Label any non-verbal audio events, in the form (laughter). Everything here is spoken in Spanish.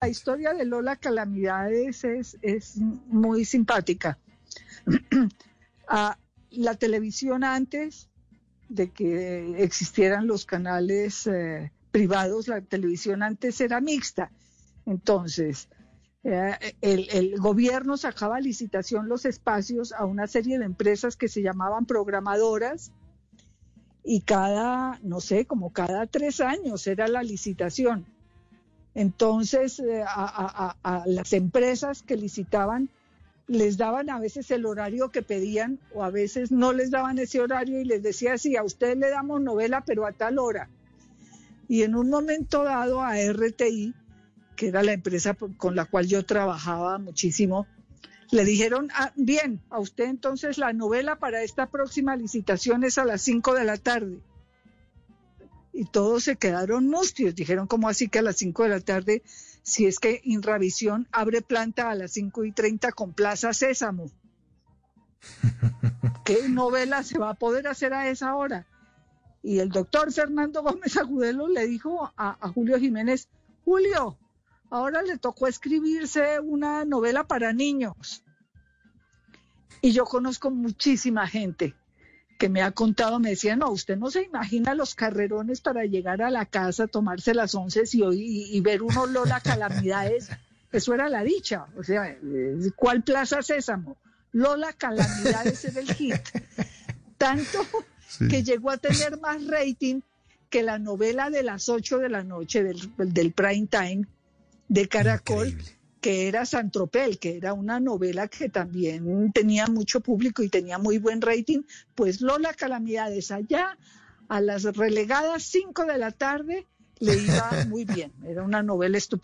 la historia de Lola Calamidades es, muy simpática. (clears throat) Ah, la televisión antes de que existieran los canales eh, privados, la televisión antes era mixta. Entonces, eh, el, gobierno sacaba licitación los espacios a una serie de empresas que se llamaban programadoras y cada, no sé, como cada tres años era la licitación. Entonces, eh, a, las empresas que licitaban les daban a veces el horario que pedían o a veces no les daban ese horario y les decía, sí, a usted le damos novela, pero a tal hora. Y en un momento dado a RTI, que era la empresa con la cual yo trabajaba muchísimo, le dijeron, ah, bien, a usted entonces la novela para esta próxima licitación es a las 5 de la tarde y todos se quedaron mustios. Dijeron, ¿cómo así que a las 5 de la tarde, si es que Inravisión abre planta a las 5 y 30 con Plaza Sésamo? (laughs) ¿Qué novela se va a poder hacer a esa hora? Y el doctor Fernando Gómez Agudelo le dijo a, a Julio Jiménez, Julio, ahora le tocó escribirse una novela para niños. Y yo conozco muchísima gente que me ha contado, me decía, no, usted no se imagina los carrerones para llegar a la casa, tomarse las once y, y, ver uno Lola Calamidades. (laughs) Eso era la dicha. O sea, ¿cuál Plaza Sésamo? Lola Calamidades era el hit. Tanto que llegó a tener más rating que la novela de las ocho de la noche del, del prime time de Caracol que era Santropel, que era una novela que también tenía mucho público y tenía muy buen rating, pues Lola Calamidades allá a las relegadas 5 de la tarde le iba (laughs) muy bien. Era una novela estupenda.